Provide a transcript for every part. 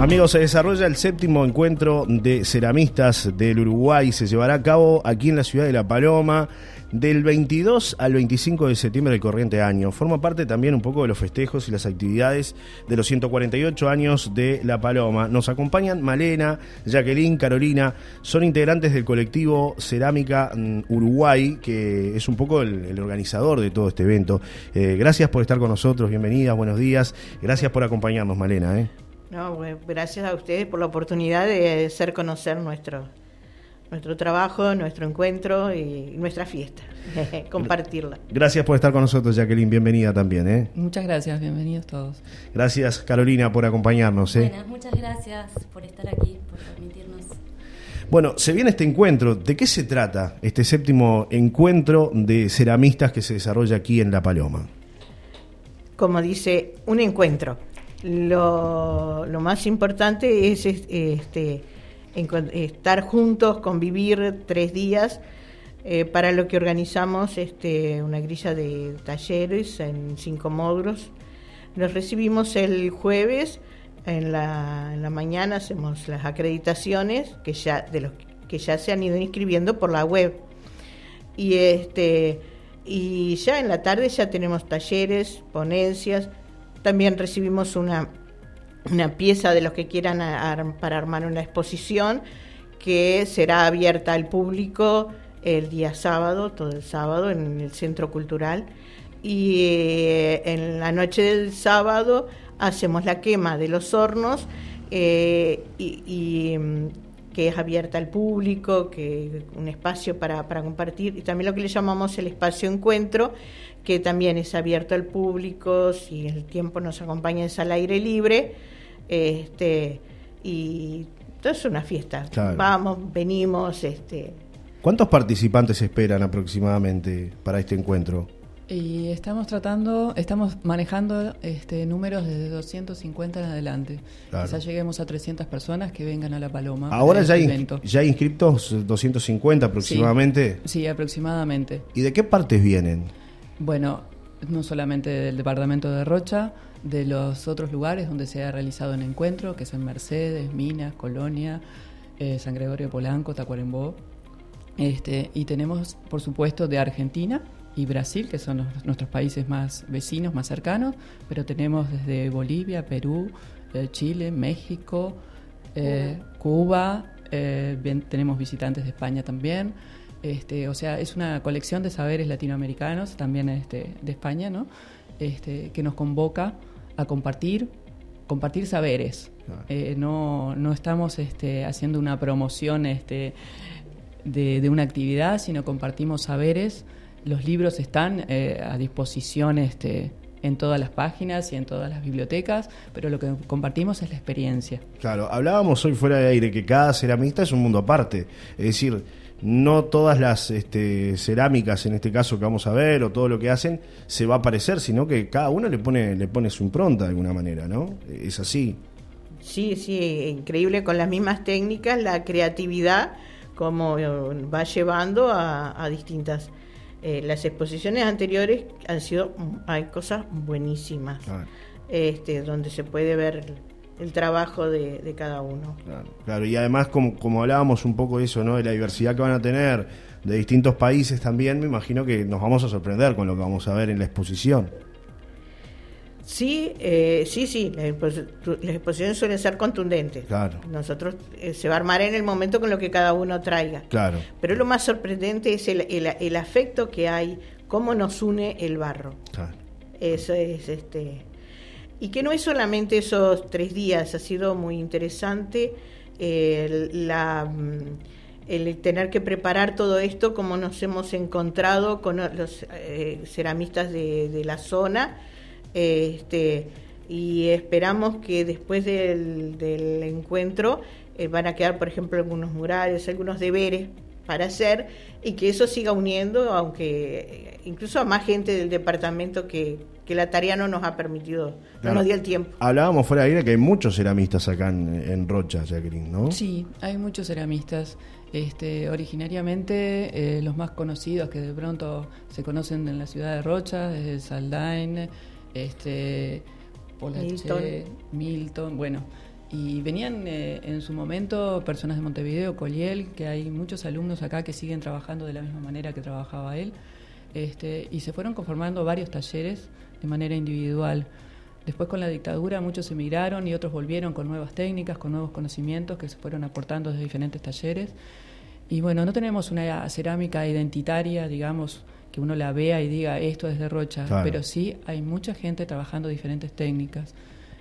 Amigos, se desarrolla el séptimo encuentro de ceramistas del Uruguay. Se llevará a cabo aquí en la ciudad de La Paloma del 22 al 25 de septiembre del corriente año. Forma parte también un poco de los festejos y las actividades de los 148 años de La Paloma. Nos acompañan Malena, Jacqueline, Carolina. Son integrantes del colectivo Cerámica mm, Uruguay, que es un poco el, organizador de todo este evento. Eh, gracias por estar con nosotros. Bienvenidas, buenos días. Gracias por acompañarnos, Malena. ¿eh? No, gracias a ustedes por la oportunidad de hacer conocer nuestro, nuestro trabajo, nuestro encuentro y nuestra fiesta, compartirla. Gracias por estar con nosotros, Jacqueline. Bienvenida también. ¿eh? Muchas gracias, bienvenidos todos. Gracias, Carolina, por acompañarnos. ¿eh? muchas gracias por estar aquí, por permitirnos. Bueno, se viene este encuentro. ¿De qué se trata este séptimo encuentro de ceramistas que se desarrolla aquí en La Paloma? Como dice, un encuentro lo, más importante es este, estar juntos, convivir tres días, eh, para lo que organizamos este, una grilla de talleres en cinco módulos. Nos recibimos el jueves, en la, en la mañana hacemos las acreditaciones que ya, de los que ya se han ido inscribiendo por la web. Y, este, y ya en la tarde ya tenemos talleres, ponencias, también recibimos una, una pieza de los que quieran para armar una exposición que será abierta al público el día sábado, todo el sábado, en el Centro Cultural. Y eh, en la noche del sábado hacemos la quema de los hornos eh, y, mm, que es abierta al público, que un espacio para, para compartir, y también lo que le llamamos el espacio encuentro, que también es abierto al público, si el tiempo nos acompaña es al aire libre, este, y todo es una fiesta. Vamos, venimos. Este. ¿Cuántos participantes esperan aproximadamente para este encuentro? Y estamos tratando, estamos manejando este números desde 250 en adelante. Quizás lleguemos a 300 personas que vengan a La Paloma. Ahora ya, hay, ya inscriptos 250 aproximadamente. sí, aproximadamente. ¿Y de qué partes vienen? Bueno, no solamente del departamento de Rocha, de los otros lugares donde se ha realizado un encuentro, que son Mercedes, Minas, Colonia, eh, San Gregorio Polanco, Tacuarembó. Este, y tenemos, por supuesto, de Argentina y Brasil, que son nuestros países más vecinos, más cercanos, pero tenemos desde Bolivia, Perú, eh, Chile, México, eh, Cuba, tenemos visitantes de España también. Este, o sea, es una colección de saberes latinoamericanos, también este, de España, ¿no? Este, que nos convoca a compartir, compartir saberes. Eh, no, no, estamos este, haciendo una promoción este, de, una actividad, sino compartimos saberes. Los libros están eh, a disposición este, en todas las páginas y en todas las bibliotecas, pero lo que compartimos es la experiencia. Claro, hablábamos hoy fuera de aire que cada ceramista es un mundo aparte. Es decir, no todas las este, cerámicas, en este caso que vamos a ver, o todo lo que hacen, se va a parecer, sino que cada uno le pone, le pone su impronta de alguna manera, ¿no? Es así. Sí, sí, increíble con las mismas técnicas, la creatividad, como eh, va llevando a, distintas. Eh, las exposiciones anteriores han sido, hay cosas buenísimas, este, donde se puede ver el trabajo de, cada uno. Claro, y además como, como hablábamos un poco de eso, ¿no? de la diversidad que van a tener de distintos países también, me imagino que nos vamos a sorprender con lo que vamos a ver en la exposición. Sí, eh, sí, sí, las exposiciones suelen ser contundentes. Claro. Nosotros eh, se va a armar en el momento con lo que cada uno traiga. Claro. Pero lo más sorprendente es el, el, afecto que hay, cómo nos une el barro. Claro. Eso es este y que no es solamente esos tres días, ha sido muy interesante la, mm, el tener que preparar todo esto, como nos hemos encontrado con los eh, ceramistas de, la zona. Este, y esperamos que después del, encuentro eh, van a quedar, por ejemplo, algunos murales, algunos deberes para hacer y que eso siga uniendo, aunque eh, incluso a más gente del departamento que, que la tarea no nos ha permitido, no nos dio el tiempo. Hablábamos fuera de aire que hay muchos ceramistas acá en, Rocha, Jacqueline, ¿no? Sí, hay muchos ceramistas. Este, originariamente eh, los más conocidos que de pronto se conocen en la ciudad de Rocha, desde Saldain, este, Milton. Milton, bueno, Y venían eh, en su momento personas de Montevideo, Coliel, que hay muchos alumnos acá que siguen trabajando de la misma manera que trabajaba él, este, y se fueron conformando varios talleres de manera individual. Después con la dictadura muchos emigraron y otros volvieron con nuevas técnicas, con nuevos conocimientos que se fueron aportando desde diferentes talleres. Y bueno, no tenemos una cerámica identitaria, digamos, que uno la vea y diga esto es de Rocha, pero sí hay mucha gente trabajando diferentes técnicas.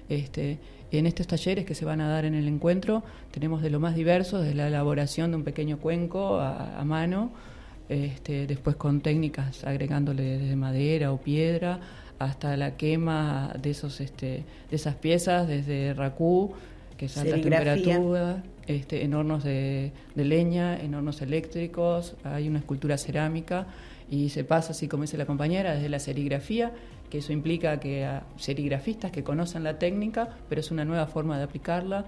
Este, en estos talleres que se van a dar en el encuentro tenemos de lo más diverso, desde la elaboración de un pequeño cuenco a, mano, este, después con técnicas agregándole desde madera o piedra, hasta la quema de esos este, de esas piezas desde racú que es alta temperatura este, en hornos de, leña en hornos eléctricos. Hay una escultura cerámica y se pasa así como dice la compañera desde la serigrafía que eso implica que a serigrafistas que conocen la técnica pero es una nueva forma de aplicarla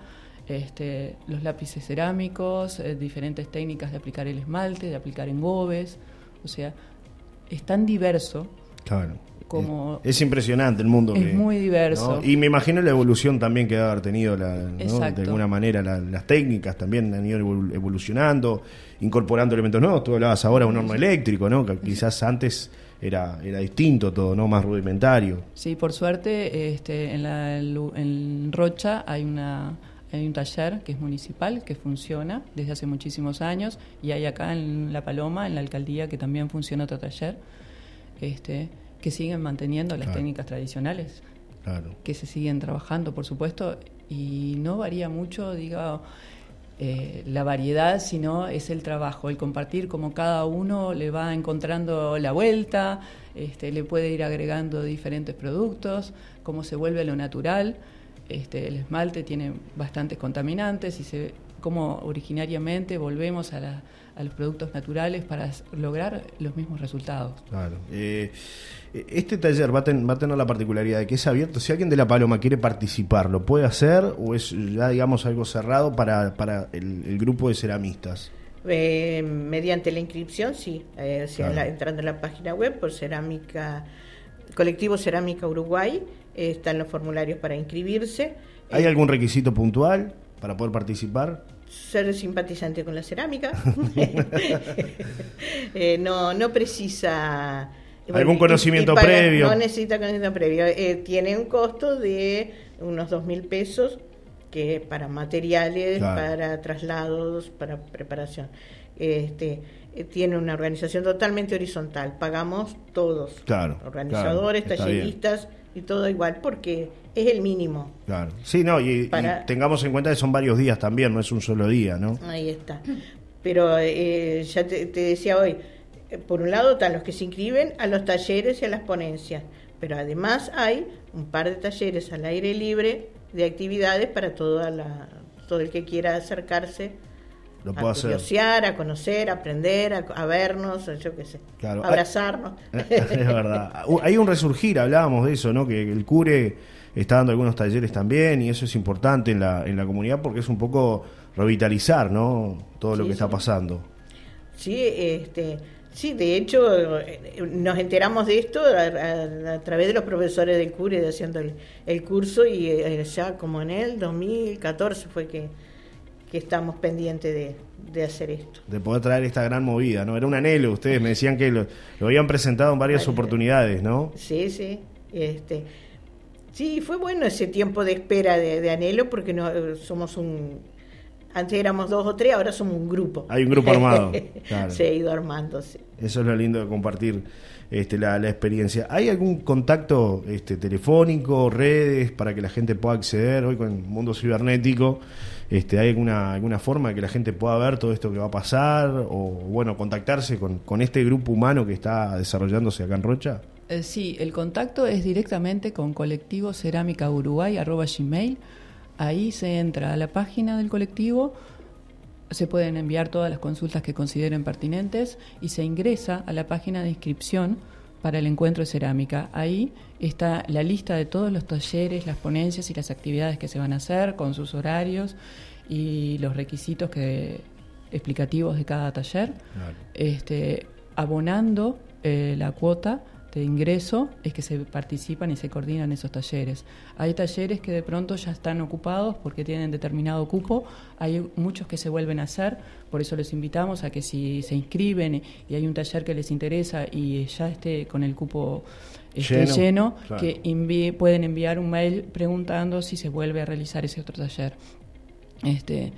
este, los lápices cerámicos eh, diferentes técnicas de aplicar el esmalte de aplicar engobes o sea es tan diverso claro es impresionante el mundo. Es muy diverso. Y me imagino la evolución también que ha tenido de alguna manera las técnicas también han ido evolucionando, incorporando elementos nuevos. Tú hablabas ahora de un horno eléctrico, ¿no? Que quizás antes era, era distinto todo, ¿no? Más rudimentario. Sí, por suerte este, en, la, en Rocha hay una hay un taller que es municipal, que funciona desde hace muchísimos años, y hay acá en La Paloma, en la alcaldía, que también funciona otro taller. Este, que siguen manteniendo las técnicas tradicionales, que se siguen trabajando, por supuesto, y no varía mucho, diga, eh, la variedad, sino es el trabajo, el compartir como cada uno le va encontrando la vuelta, este, le puede ir agregando diferentes productos, cómo se vuelve lo natural. Este, el esmalte tiene bastantes contaminantes y se, como originariamente volvemos a la a los productos naturales para lograr los mismos resultados. Claro. Eh, este taller va a, tener la particularidad de que es abierto. Si alguien de La Paloma quiere participar, ¿lo puede hacer o es ya, digamos, algo cerrado para, para el, grupo de ceramistas? Eh, mediante la inscripción, sí. Eh, entrando en la página web por Cerámica, Colectivo Cerámica Uruguay, están los formularios para inscribirse. ¿Hay algún requisito puntual para poder participar? Ser simpatizante con la cerámica. Eh, no, no precisa... ¿Algún conocimiento previo? No necesita conocimiento previo. Eh, tiene un costo de unos dos mil pesos que para materiales, para traslados, para preparación. Este, eh, tiene una organización totalmente horizontal. Pagamos todos, claro, organizadores, talleristas y todo igual porque es el mínimo. Claro. Sí, no, y, tengamos en cuenta que son varios días también, no es un solo día, ¿no? Ahí está. Pero eh, ya te, decía hoy, por un lado están los que se inscriben a los talleres y a las ponencias, pero además hay un par de talleres al aire libre de actividades para toda la, todo el que quiera acercarse lo puedo a hacer. a conocer, a aprender, a, vernos, yo qué sé, claro. abrazarnos. es verdad. Hay un resurgir, hablábamos de eso, ¿no? Que el cure está dando algunos talleres también y eso es importante en la, en la comunidad porque es un poco revitalizar, ¿no? Todo lo que está pasando. Sí, este, sí, de hecho nos enteramos de esto a, través de los profesores del cure de haciendo el, curso y eh, ya como en el 2014 fue que que estamos pendientes de, hacer esto. De poder traer esta gran movida, ¿no? Era un anhelo, ustedes me decían que lo, habían presentado en varias oportunidades, ¿no? Sí, sí. Este, sí, fue bueno ese tiempo de espera de, anhelo porque no somos un... Antes éramos dos o tres, ahora somos un grupo. Hay un grupo armado. Se ha ido armando, sí. Eso es lo lindo de compartir este, la, la, experiencia. ¿Hay algún contacto este, telefónico, redes, para que la gente pueda acceder hoy con el mundo cibernético? Este, ¿Hay alguna, alguna forma de que la gente pueda ver todo esto que va a pasar o bueno, contactarse con, con este grupo humano que está desarrollándose acá en Rocha? Eh, sí, el contacto es directamente con colectivo cerámica uruguay gmail. Ahí se entra a la página del colectivo, se pueden enviar todas las consultas que consideren pertinentes y se ingresa a la página de inscripción para el encuentro de cerámica. Ahí está la lista de todos los talleres, las ponencias y las actividades que se van a hacer con sus horarios y los requisitos que, explicativos de cada taller. Este, abonando eh, la cuota de ingreso es que se participan y se coordinan esos talleres. Hay talleres que de pronto ya están ocupados porque tienen determinado cupo, hay muchos que se vuelven a hacer, por eso les invitamos a que si se inscriben y hay un taller que les interesa y ya esté con el cupo este, lleno, que pueden enviar un mail preguntando si se vuelve a realizar ese otro taller. Este,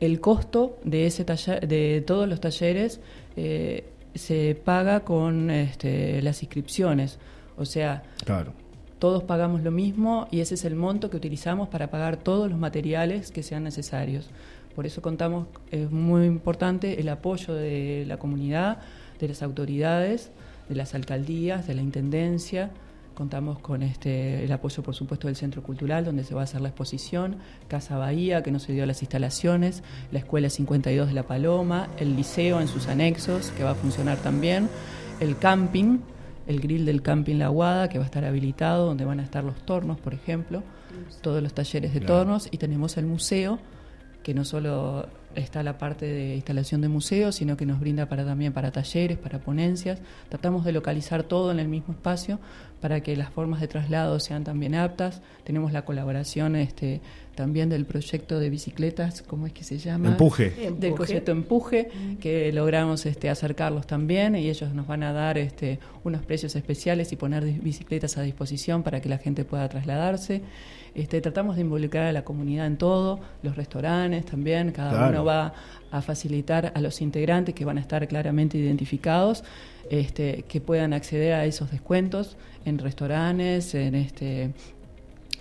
el costo de ese taller, de todos los talleres eh, se paga con este, las inscripciones. O sea, todos pagamos lo mismo y ese es el monto que utilizamos para pagar todos los materiales que sean necesarios. Por eso contamos, es muy importante el apoyo de la comunidad, de las autoridades, de las alcaldías, de la intendencia, Contamos con este, el apoyo, por supuesto, del Centro Cultural, donde se va a hacer la exposición, Casa Bahía, que nos dio las instalaciones, la Escuela 52 de La Paloma, el liceo en sus anexos, que va a funcionar también, el camping, el grill del camping La Guada, que va a estar habilitado, donde van a estar los tornos, por ejemplo, todos los talleres de tornos, y tenemos el museo, que no solo está la parte de instalación de museos, sino que nos brinda para también para talleres, para ponencias. Tratamos de localizar todo en el mismo espacio para que las formas de traslado sean también aptas. Tenemos la colaboración este, también del proyecto de bicicletas, ¿cómo es que se llama? Empuje. Del proyecto Empuje, que logramos este, acercarlos también y ellos nos van a dar este, unos precios especiales y poner bicicletas a disposición para que la gente pueda trasladarse. Este, tratamos de involucrar a la comunidad en todo, los restaurantes también, cada uno va a facilitar a los integrantes que van a estar claramente identificados, este, que puedan acceder a esos descuentos en restaurantes, en este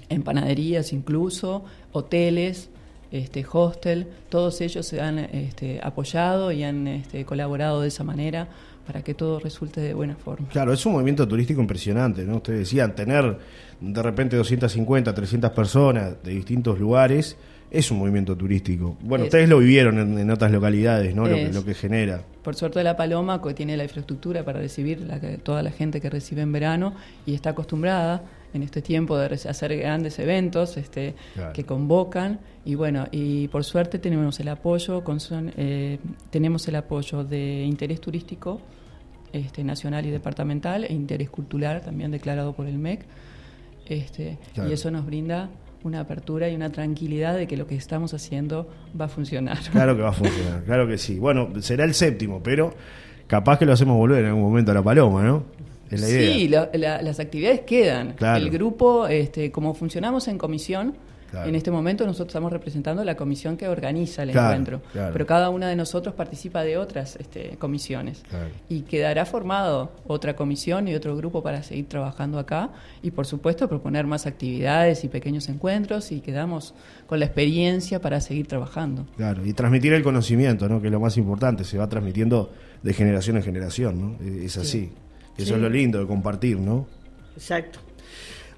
en panaderías incluso, hoteles, este, hostel, todos ellos se han este, apoyado y han este, colaborado de esa manera para que todo resulte de buena forma. Claro, es un movimiento turístico impresionante, ¿no? Ustedes decían, tener de repente 250, 300 personas de distintos lugares es un movimiento turístico. Bueno, ustedes lo vivieron en, otras localidades, ¿no? Lo que, genera. Por suerte La Paloma tiene la infraestructura para recibir la, toda la gente que recibe en verano y está acostumbrada en este tiempo de hacer grandes eventos este, que convocan y bueno y por suerte tenemos el apoyo con, eh, tenemos el apoyo de interés turístico este, nacional y departamental e interés cultural también declarado por el MEC este, y eso nos brinda una apertura y una tranquilidad de que lo que estamos haciendo va a funcionar. Claro que va a funcionar, claro que sí. Bueno, será el séptimo, pero capaz que lo hacemos volver en algún momento a la paloma, ¿no? Es la idea. Sí, las actividades quedan. El grupo, este, como funcionamos en comisión, en este momento nosotros estamos representando la comisión que organiza el encuentro, pero cada una de nosotros participa de otras este, comisiones y quedará formado otra comisión y otro grupo para seguir trabajando acá y por supuesto proponer más actividades y pequeños encuentros y quedamos con la experiencia para seguir trabajando. Claro, y transmitir el conocimiento, ¿no? que es lo más importante, se va transmitiendo de generación en generación, ¿no? es así. Eso es lo lindo de compartir, ¿no? Exacto.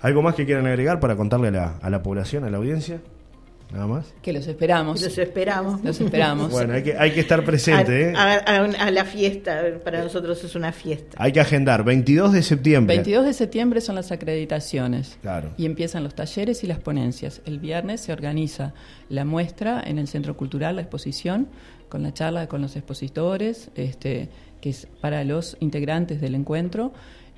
¿Algo más que quieran agregar para contarle a la, a la población, a la audiencia? Nada más. Que los esperamos. Los esperamos. Los esperamos. bueno, hay que, hay que estar presente. A, ¿eh? a, la fiesta, para nosotros es una fiesta. Hay que agendar, 22 de septiembre. 22 de septiembre son las acreditaciones. Claro. Y empiezan los talleres y las ponencias. El viernes se organiza la muestra en el Centro Cultural, la exposición, con la charla con los expositores, este, que es para los integrantes del encuentro.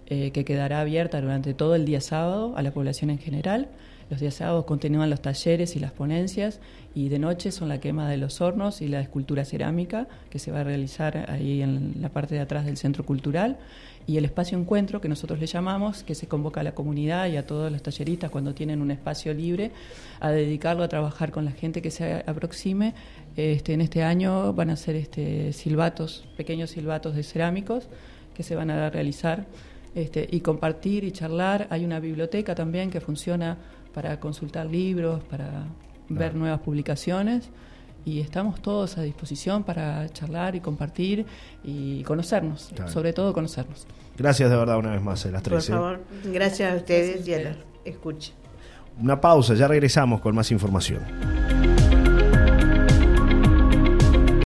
Eh, que quedará abierta durante todo el día sábado a la población en general. Los días sábados continúan los talleres y las ponencias y de noche son la quema de los hornos y la escultura cerámica que se va a realizar ahí en la parte de atrás del centro cultural y el espacio encuentro que nosotros le llamamos, que se convoca a la comunidad y a todos los talleristas cuando tienen un espacio libre a dedicarlo a trabajar con la gente que se aproxime. Este, en este año van a ser este, silbatos, pequeños silbatos de cerámicos que se van a realizar este, y compartir y charlar. Hay una biblioteca también que funciona para consultar libros, para ver nuevas publicaciones y estamos todos a disposición para charlar y compartir y conocernos, sobre todo conocernos. Gracias de verdad una vez más a las tres. Por favor, gracias a ustedes y a la escucha. Una pausa, ya regresamos con más información.